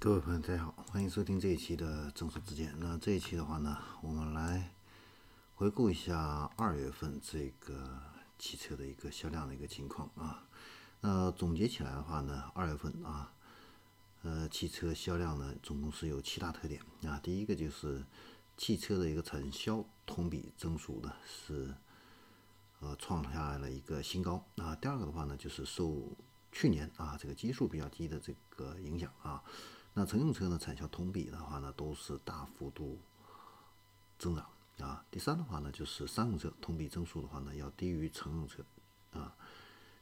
各位朋友，大家好，欢迎收听这一期的正说之见。那这一期的话呢，我们来回顾一下二月份这个汽车的一个销量的一个情况啊。那总结起来的话呢，二月份啊，呃，汽车销量呢，总共是有七大特点啊。第一个就是汽车的一个产销同比增速呢是呃创下了一个新高啊。第二个的话呢，就是受去年啊这个基数比较低的这个影响啊。那乘用车呢，产销同比的话呢，都是大幅度增长啊。第三的话呢，就是商用车同比增速的话呢，要低于乘用车啊。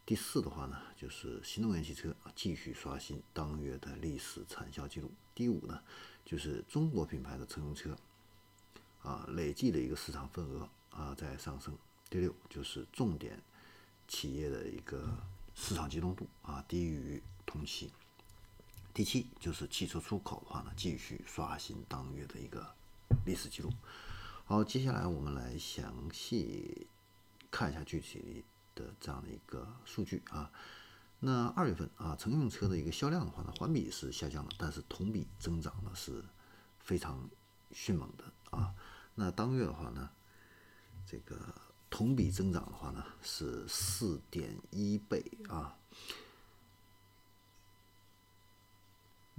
第四的话呢，就是新能源汽车继续刷新当月的历史产销记录。第五呢，就是中国品牌的乘用车啊，累计的一个市场份额啊在上升。第六就是重点企业的一个市场集中度啊低于同期。第七就是汽车出口的话呢，继续刷新当月的一个历史记录。好，接下来我们来详细看一下具体的这样的一个数据啊。那二月份啊，乘用车的一个销量的话呢，环比是下降了，但是同比增长呢是非常迅猛的啊。那当月的话呢，这个同比增长的话呢是四点一倍啊。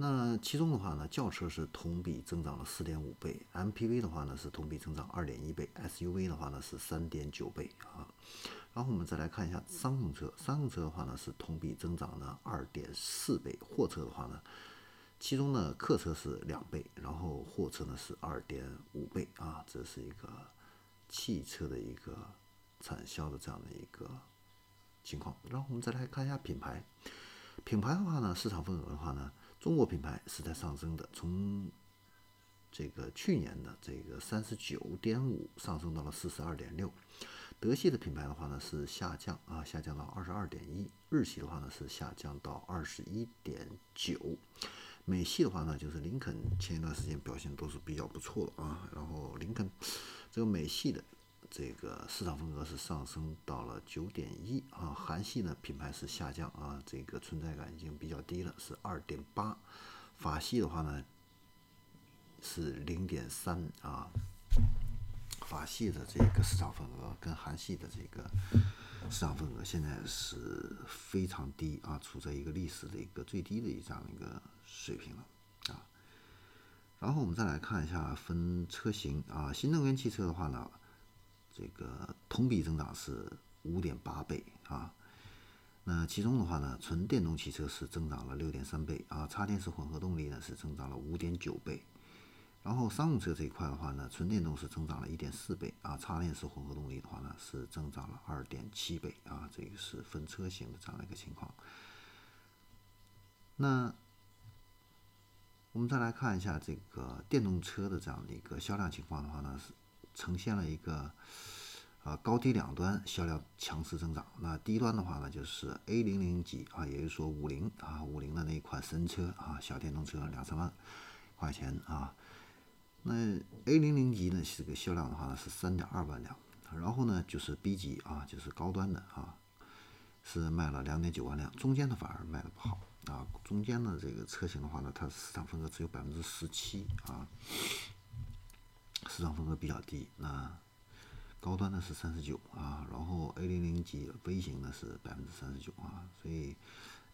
那其中的话呢，轿车是同比增长了四点五倍，MPV 的话呢是同比增长二点一倍，SUV 的话呢是三点九倍啊。然后我们再来看一下商用车，商用车的话呢是同比增长了二点四倍，货车的话呢，其中呢客车是两倍，然后货车呢是二点五倍啊。这是一个汽车的一个产销的这样的一个情况。然后我们再来看一下品牌，品牌的话呢，市场份额的话呢。中国品牌是在上升的，从这个去年的这个三十九点五上升到了四十二点六。德系的品牌的话呢是下降啊，下降到二十二点一。日系的话呢是下降到二十一点九。美系的话呢就是林肯前一段时间表现都是比较不错的啊，然后林肯这个美系的。这个市场份额是上升到了九点一啊，韩系呢品牌是下降啊，这个存在感已经比较低了，是二点八。法系的话呢是零点三啊，法系的这个市场份额跟韩系的这个市场份额现在是非常低啊，处在一个历史的一个最低的一这样一个水平了啊。然后我们再来看一下分车型啊，新能源汽车的话呢。这个同比增长是五点八倍啊，那其中的话呢，纯电动汽车是增长了六点三倍啊，插电式混合动力呢是增长了五点九倍，然后商用车这一块的话呢，纯电动是增长了一点四倍啊，插电式混合动力的话呢是增长了二点七倍啊，这个是分车型的这样的一个情况。那我们再来看一下这个电动车的这样的一个销量情况的话呢是。呈现了一个啊高低两端销量强势增长。那低端的话呢，就是 A 零零级啊，也就是说五菱啊，五菱的那一款神车啊，小电动车两三万块钱啊。那 A 零零级呢，这个销量的话呢是三点二万辆。然后呢，就是 B 级啊，就是高端的啊，是卖了两点九万辆。中间的反而卖的不好啊，中间的这个车型的话呢，它市场份额只有百分之十七啊。市场份额比较低，那高端的是三十九啊，然后 A 零零级微型的是百分之三十九啊，所以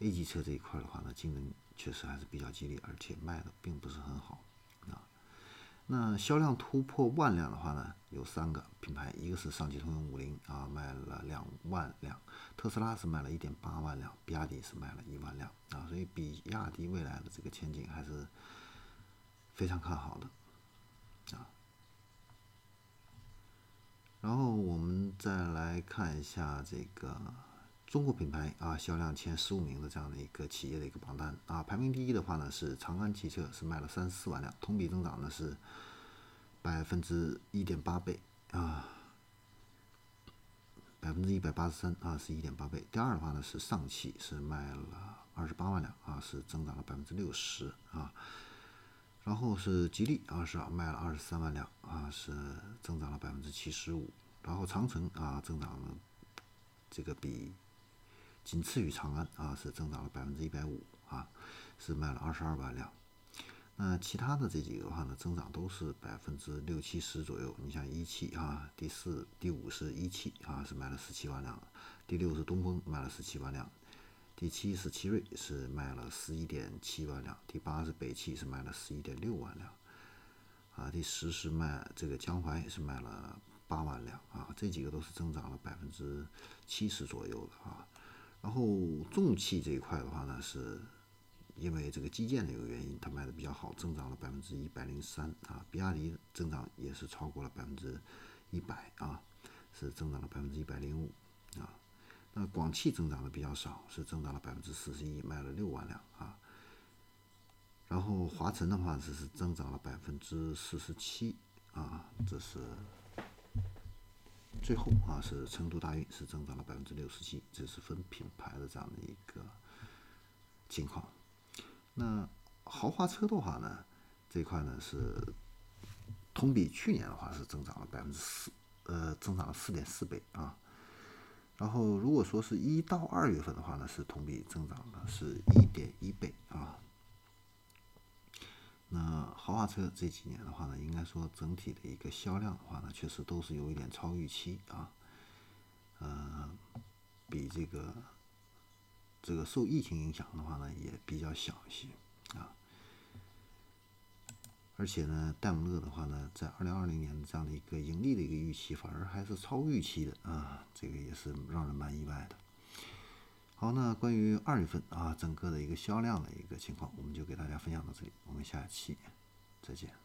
A 级车这一块的话呢，竞争确实还是比较激烈，而且卖的并不是很好啊。那销量突破万辆的话呢，有三个品牌，一个是上汽通用五菱啊，卖了两万辆；特斯拉是卖了一点八万辆；比亚迪是卖了一万辆啊，所以比亚迪未来的这个前景还是非常看好的。然后我们再来看一下这个中国品牌啊销量前十五名的这样的一个企业的一个榜单啊，排名第一的话呢是长安汽车，是卖了三十四万辆，同比增长呢是百分之一点八倍啊，百分之一百八十三啊，是一点八倍。第二的话呢是上汽，是卖了二十八万辆啊，是增长了百分之六十啊。然后是吉利啊，是卖了二十三万辆啊，是增长了百分之七十五。然后长城啊，增长了这个比仅次于长安啊，是增长了百分之一百五啊，是卖了二十二万辆。那其他的这几个的话呢，增长都是百分之六七十左右。你像一汽啊，第四、第五是一汽啊，是卖了十七万辆；第六是东风，卖了十七万辆；第七是奇瑞，是卖了十一点七万辆；第八是北汽，是卖了十一点六万辆；啊，第十是卖这个江淮，也是卖了八万辆啊。这几个都是增长了百分之七十左右的啊。然后重汽这一块的话呢，是。因为这个基建的一个原因，它卖的比较好，增长了百分之一百零三啊。比亚迪增长也是超过了百分之一百啊，是增长了百分之一百零五啊。那广汽增长的比较少，是增长了百分之四十一，卖了六万辆啊。然后华晨的话只是增长了百分之四十七啊，这是最后啊是成都大运是增长了百分之六十七，这是分品牌的这样的一个情况。那豪华车的话呢，这块呢是同比去年的话是增长了百分之四，呃，增长了四点四倍啊。然后如果说是一到二月份的话呢，是同比增长的是一点一倍啊。那豪华车这几年的话呢，应该说整体的一个销量的话呢，确实都是有一点超预期啊，呃，比这个。这个受疫情影响的话呢，也比较小一些啊。而且呢，戴姆勒的话呢，在二零二零年的这样的一个盈利的一个预期，反而还是超预期的啊，这个也是让人蛮意外的。好，那关于二月份啊，整个的一个销量的一个情况，我们就给大家分享到这里，我们下期再见。